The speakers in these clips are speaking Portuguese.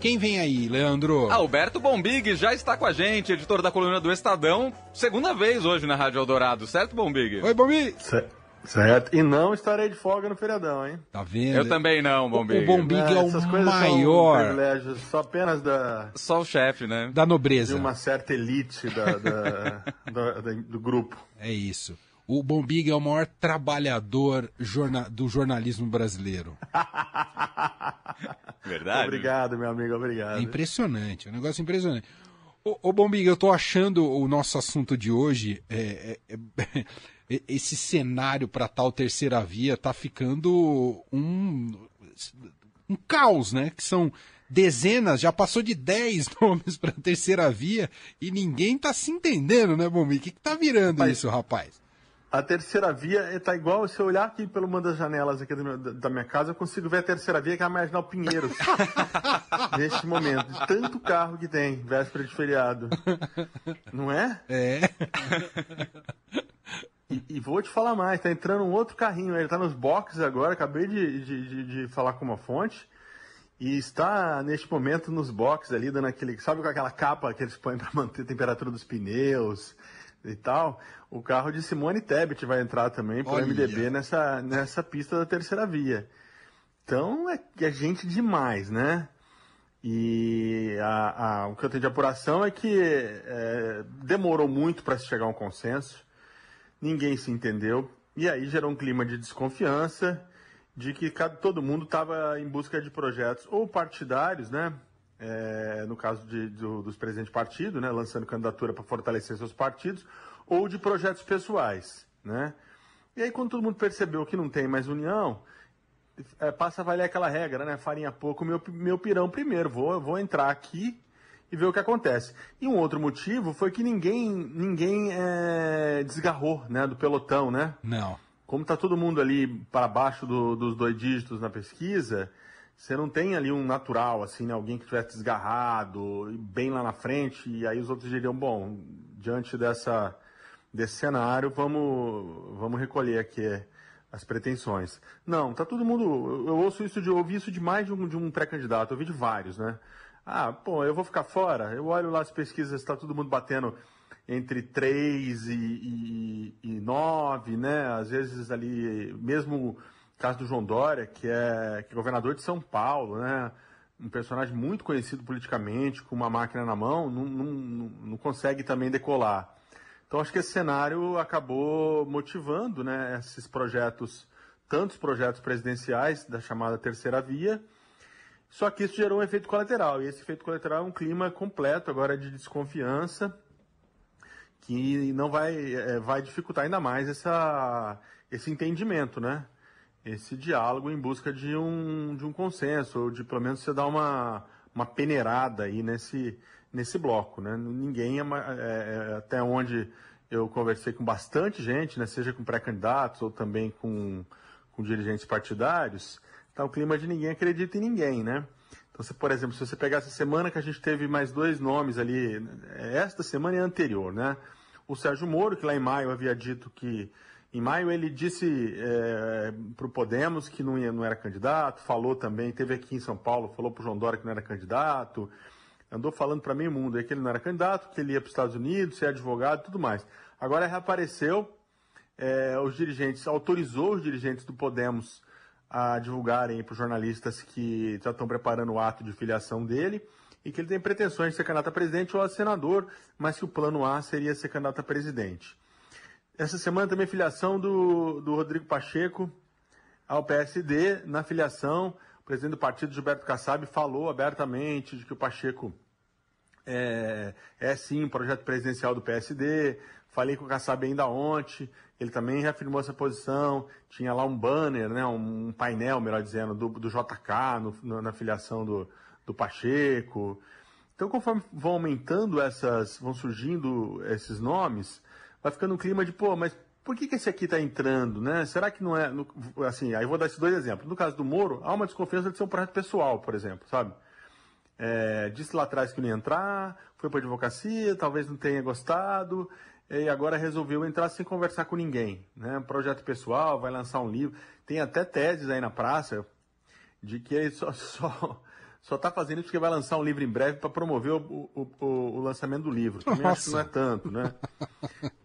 Quem vem aí, Leandro? Alberto Bombig já está com a gente, editor da coluna do Estadão, segunda vez hoje na Rádio Eldorado, certo, Bombig? Oi, Bombig! Certo. E não estarei de folga no feriadão, hein? Tá vendo? Eu também não, Bombig. O Bombig é, é o maior. privilégios só apenas da. Só o chefe, né? Da nobreza. De uma certa elite da, da, do, do grupo. É isso. O Bombig é o maior trabalhador jorna do jornalismo brasileiro. Verdade. Obrigado, meu amigo, obrigado. É impressionante, é um negócio impressionante. Ô, ô Bombig, eu tô achando o nosso assunto de hoje, é, é, é, esse cenário para tal terceira via tá ficando um, um caos, né? Que são dezenas, já passou de 10 nomes para terceira via e ninguém tá se entendendo, né, Bombig? O que, que tá virando Mas... isso, rapaz? A terceira via está igual, se eu olhar aqui pelo uma das janelas aqui meu, da minha casa, eu consigo ver a terceira via que é a Marginal Pinheiros. neste momento. De tanto carro que tem, véspera de feriado. Não é? É. E, e, vou te falar mais, tá entrando um outro carrinho, ele tá nos boxes agora, acabei de, de, de, de falar com uma fonte, e está neste momento nos boxes ali, dando aquele, sabe com aquela capa que eles põem para manter a temperatura dos pneus, e tal, o carro de Simone Tebet vai entrar também para o MDB nessa, nessa pista da terceira via. Então é, é gente demais, né? E a, a, o que eu tenho de apuração é que é, demorou muito para se chegar a um consenso, ninguém se entendeu, e aí gerou um clima de desconfiança, de que cada, todo mundo estava em busca de projetos ou partidários, né? É, no caso de, do, dos presidentes de partido, né, lançando candidatura para fortalecer seus partidos, ou de projetos pessoais. Né? E aí, quando todo mundo percebeu que não tem mais união, é, passa a valer aquela regra, né? Farinha pouco, meu, meu pirão primeiro. Vou, vou entrar aqui e ver o que acontece. E um outro motivo foi que ninguém, ninguém é, desgarrou né, do pelotão, né? Não. Como está todo mundo ali para baixo do, dos dois dígitos na pesquisa, você não tem ali um natural, assim, né? alguém que tivesse desgarrado, bem lá na frente, e aí os outros diriam, bom, diante dessa, desse cenário, vamos, vamos recolher aqui as pretensões. Não, tá todo mundo. Eu ouço isso de ouvi isso de mais de um, de um pré-candidato, eu ouvi de vários, né? Ah, pô, eu vou ficar fora. Eu olho lá as pesquisas, está todo mundo batendo entre 3 e, e, e 9, né? Às vezes ali, mesmo caso do João Dória, que é, que é governador de São Paulo, né? um personagem muito conhecido politicamente, com uma máquina na mão, não, não, não, consegue também decolar. Então acho que esse cenário acabou motivando né, esses projetos, tantos projetos presidenciais da chamada terceira via, só que isso gerou um efeito colateral, e esse efeito colateral é um clima completo agora de desconfiança, que não vai, é, vai dificultar ainda mais essa, esse entendimento, né? Esse diálogo em busca de um, de um consenso, ou de pelo menos você dar uma, uma peneirada aí nesse, nesse bloco. Né? Ninguém, é, é, é, até onde eu conversei com bastante gente, né, seja com pré-candidatos ou também com, com dirigentes partidários, tá o clima de ninguém acredita em ninguém, né? Então, se, por exemplo, se você pegar essa semana que a gente teve mais dois nomes ali, esta semana e anterior, né? O Sérgio Moro, que lá em maio havia dito que em maio ele disse é, para o Podemos que não, ia, não era candidato, falou também, teve aqui em São Paulo, falou para o João Dória que não era candidato, andou falando para meio mundo que ele não era candidato, que ele ia para os Estados Unidos, ser advogado e tudo mais. Agora reapareceu, é, os dirigentes, autorizou os dirigentes do Podemos a divulgarem para os jornalistas que já estão preparando o ato de filiação dele e que ele tem pretensões de ser candidato a presidente ou a senador, mas que o plano A seria ser candidato a presidente. Essa semana também filiação do, do Rodrigo Pacheco ao PSD. Na filiação, o presidente do partido, Gilberto Kassab, falou abertamente de que o Pacheco é, é sim um projeto presidencial do PSD. Falei com o Kassab ainda ontem, ele também reafirmou essa posição. Tinha lá um banner, né, um painel, melhor dizendo, do, do JK no, na filiação do, do Pacheco. Então, conforme vão aumentando essas, vão surgindo esses nomes, vai ficando um clima de, pô, mas por que, que esse aqui está entrando, né? Será que não é, no, assim, aí vou dar esses dois exemplos. No caso do Moro, há uma desconfiança de ser um projeto pessoal, por exemplo, sabe? É, disse lá atrás que não ia entrar, foi para advocacia, talvez não tenha gostado, e agora resolveu entrar sem conversar com ninguém, né? Projeto pessoal, vai lançar um livro, tem até teses aí na praça de que ele só, só, só está fazendo isso porque vai lançar um livro em breve para promover o, o, o, o, lançamento do livro. Também Nossa. acho que não é tanto, né?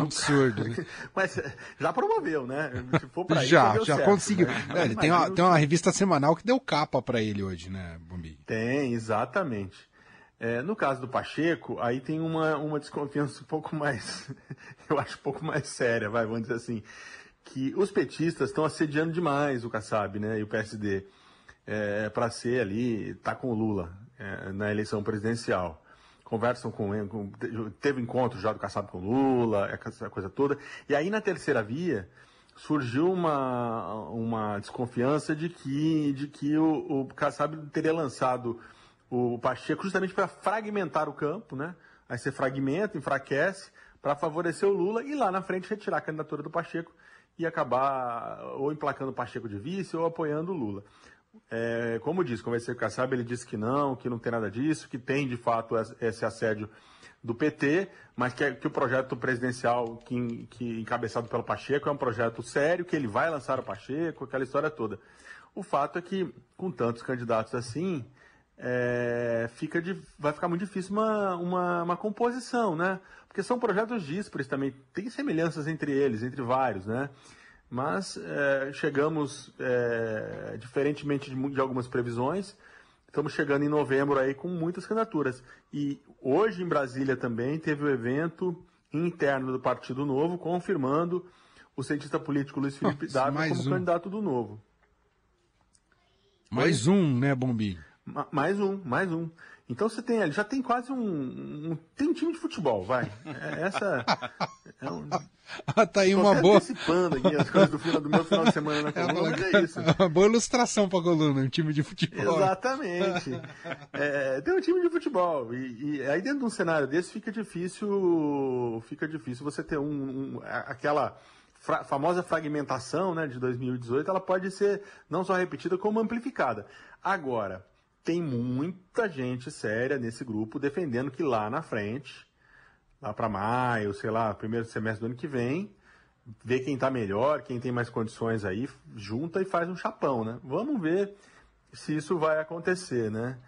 Um absurdo. Mas já promoveu, né? Se for pra já, já certo, conseguiu. Né? É, ele tem uma, tem uma revista semanal que deu capa para ele hoje, né, Bombi? Tem, exatamente. É, no caso do Pacheco, aí tem uma, uma desconfiança um pouco mais, eu acho um pouco mais séria, vai, vamos dizer assim, que os petistas estão assediando demais o Kassab, né, e o PSD, é, para ser ali, tá com o Lula é, na eleição presidencial conversam com ele, teve encontro já do Kassab com Lula, essa coisa toda. E aí na terceira via surgiu uma, uma desconfiança de que, de que o, o Kassab teria lançado o Pacheco justamente para fragmentar o campo, né? Aí você fragmenta, enfraquece, para favorecer o Lula e lá na frente retirar a candidatura do Pacheco e acabar ou emplacando o Pacheco de vice ou apoiando o Lula. É, como disse, conversei com o Kassab, ele disse que não, que não tem nada disso, que tem de fato esse assédio do PT, mas que, que o projeto presidencial que, que, encabeçado pelo Pacheco é um projeto sério, que ele vai lançar o Pacheco, aquela história toda. O fato é que, com tantos candidatos assim, é, fica de, vai ficar muito difícil uma, uma, uma, composição, né? Porque são projetos díspares também, tem semelhanças entre eles, entre vários, né? Mas é, chegamos, é, diferentemente de, de, algumas previsões, estamos chegando em novembro aí com muitas candidaturas. E hoje em Brasília também teve o um evento interno do Partido Novo confirmando o cientista político Luiz Felipe oh, Dávila como um. candidato do Novo. Mais um, né, Bombi? Ma mais um, mais um. Então você tem ali, já tem quase um, um, Tem um time de futebol, vai. É, essa. É um, ah, tá aí uma boa. antecipando aqui as coisas do, final, do meu final de semana na coluna, mas é isso. Uma boa ilustração pra coluna, um time de futebol. Exatamente. É, tem um time de futebol. E, e, aí dentro de um cenário desse fica difícil. Fica difícil você ter um, um aquela. Fra famosa fragmentação né, de 2018, ela pode ser não só repetida, como amplificada. Agora, tem muita gente séria nesse grupo defendendo que lá na frente, lá para maio, sei lá, primeiro semestre do ano que vem, vê quem está melhor, quem tem mais condições aí, junta e faz um chapão, né? Vamos ver se isso vai acontecer, né?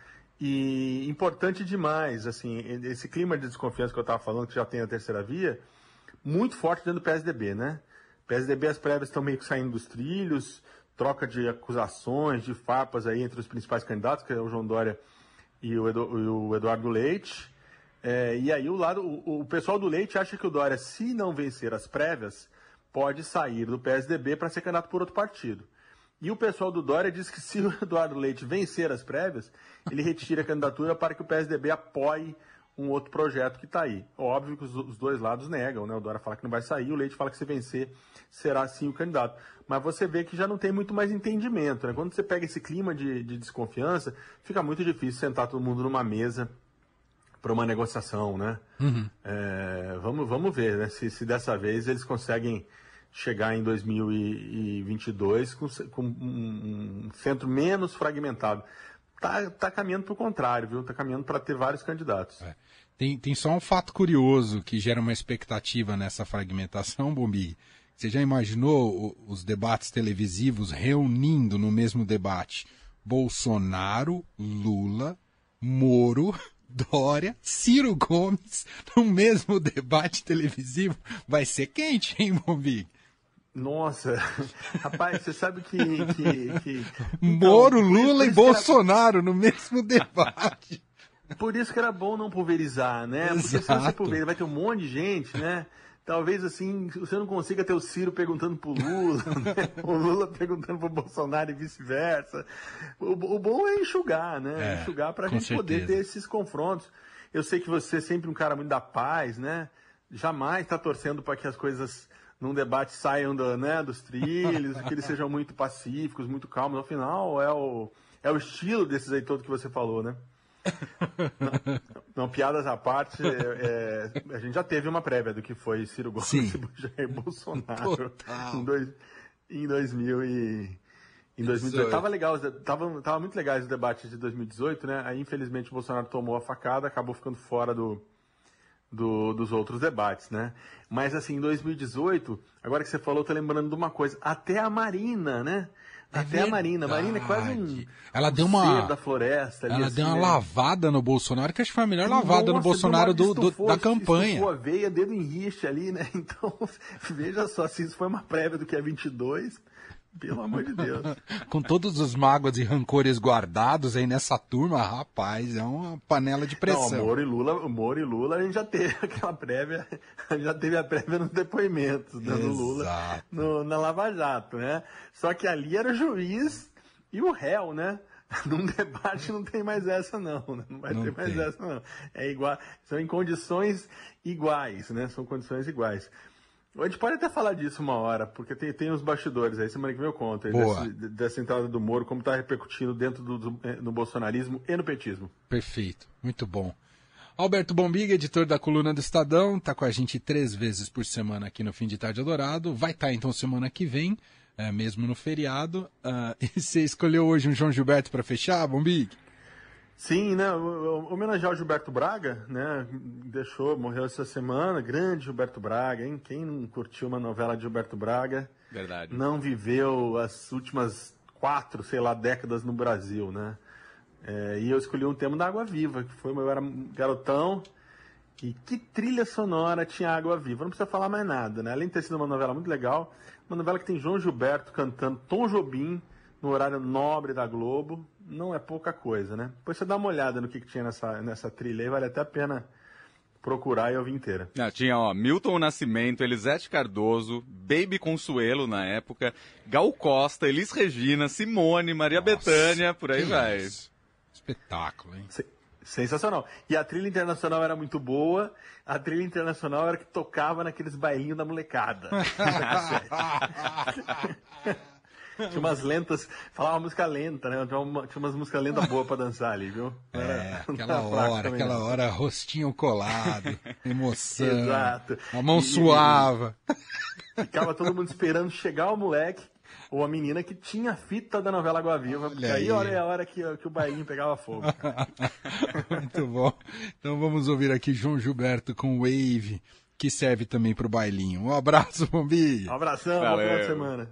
E importante demais, assim, esse clima de desconfiança que eu estava falando, que já tem a terceira via, muito forte dentro do PSDB, né? PSDB, as prévias estão meio que saindo dos trilhos, troca de acusações, de farpas aí entre os principais candidatos, que é o João Dória e o, Edu, e o Eduardo Leite. É, e aí o, lado, o, o, pessoal do Leite acha que o Dória, se não vencer as prévias, pode sair do PSDB para ser candidato por outro partido. E o pessoal do Dória diz que se o Eduardo Leite vencer as prévias, ele retira a candidatura para que o PSDB apoie um outro projeto que está aí. Óbvio que os, os, dois lados negam, né? O Dória fala que não vai sair, o Leite fala que se vencer será sim o candidato. Mas você vê que já não tem muito mais entendimento, né? Quando você pega esse clima de, de desconfiança, fica muito difícil sentar todo mundo numa mesa para uma negociação, né? Uhum. É, vamos, vamos ver, né? Se, se dessa vez eles conseguem chegar em 2022 com, com um, um centro menos fragmentado tá, tá caminhando para o contrário, viu? Tá caminhando para ter vários candidatos. É. Tem, tem só um fato curioso que gera uma expectativa nessa fragmentação, Bombi. Você já imaginou os debates televisivos reunindo no mesmo debate Bolsonaro, Lula, Moro, Dória, Ciro Gomes no mesmo debate televisivo? Vai ser quente, hein, Bombi? Nossa, rapaz, você sabe que. que, que... Moro, então, Lula e Bolsonaro era... no mesmo debate. Por isso que era bom não pulverizar, né? Exato. Porque se você pulverizar, vai ter um monte de gente, né? Talvez assim, você não consiga ter o Ciro perguntando pro Lula, né? o Lula perguntando pro Bolsonaro e vice-versa. O, o, bom é enxugar, né? É, enxugar pra gente certeza. poder ter esses confrontos. Eu sei que você é sempre um cara muito da paz, né? Jamais está torcendo para que as coisas num debate saiam do, né, dos trilhos, que eles sejam muito pacíficos, muito calmos. Ao final, é o, é o estilo desses aí todo que você falou, né? não, não, piadas à parte, é, é, a gente já teve uma prévia do que foi Ciro Gomes e Jair Bolsonaro em, dois, em 2000 e, em 2018. Tava legal, tava, tava muito legais os debates de 2018, né? Aí, infelizmente, o Bolsonaro tomou a facada, acabou ficando fora do, do, dos outros debates, né? Mas assim, em 2018, agora que você falou, eu tô lembrando de uma coisa. Até a Marina, né? Até a Marina. Marina é quase um. Ela um deu uma. da floresta ali, Ela assim, deu uma né? lavada no Bolsonaro, que acho que foi a melhor lavada no Nossa, Bolsonaro deu uma- do, do- da campanha. Estufou a veia, dedo em rixa ali, né? Então, veja só, se isso foi uma prévia do que é 22, pelo amor de Deus. Com todos os mágoas e rancores guardados aí nessa turma, rapaz, é uma panela de Não, pressão. o Moro e Lula, Moro e Lula, a gente já teve aquela prévia, a gente já teve a prévia nos depoimentos né, do Lula Exato. no- na Lava Jato, né? Só que ali era o juiz e o réu, né? Num debate não tem mais essa não, né? não vai Não ter mais tem. essa não. É igual, são em condições iguais, né? São condições iguais. A gente pode até falar disso uma hora, porque tem, tem os bastidores aí, semana que vem eu conto aí desse- dessa entrada do Moro, como está repercutindo dentro do, do, eh, no bolsonarismo e no petismo. Perfeito, muito bom. Alberto Bombiga, editor da coluna do Estadão, tá com a gente três vezes por semana aqui no Fim de Tarde Eldorado. Vai estar então semana que vem, é, mesmo no feriado. Ah, e você escolheu hoje um João Gilberto para fechar, Bombig? Sim, né? Homenagear o Gilberto Braga, né? Deixou, morreu essa semana. Grande Gilberto Braga, hein? Quem não curtiu uma novela de Gilberto Braga Verdade. não viveu as últimas quatro, sei lá, décadas no Brasil, né? É, e eu escolhi um tema da Água Viva, que foi eu era garotão. E que trilha sonora tinha Água Viva? Não precisa falar mais nada, né? Além de ter sido uma novela muito legal, uma novela que tem João Gilberto cantando Tom Jobim no horário nobre da Globo, não é pouca coisa, né? Depois você dá uma olhada no que, que tinha nessa, nessa trilha aí, vale até a pena procurar e ouvir inteira. Ah, tinha, ó, Milton Nascimento, Elisete Cardoso, Baby Consuelo na época, Gal Costa, Elis Regina, Simone, Maria Bethânia, por aí vai. isso. Espetáculo, hein? Se- Sensacional. E a trilha internacional era muito boa. A trilha internacional era que tocava naqueles bailinhos da molecada. tinha umas lentas, falava música lenta, né? Tinha, uma- tinha umas músicas lentas boas pra dançar ali, viu? É, aquela hora, também, aquela não. hora, rostinho colado, emoção. Exato. A mão E- suava. Ficava todo mundo esperando chegar o moleque ou a menina que tinha a fita da novela Água Viva, porque Olha aí, aí. hora é a hora que, que o bailinho pegava fogo. Muito bom. Então vamos ouvir aqui João Gilberto com Wave, que serve também para o bailinho. Um abraço, Bombi. Um abração, boa Valeu. de semana.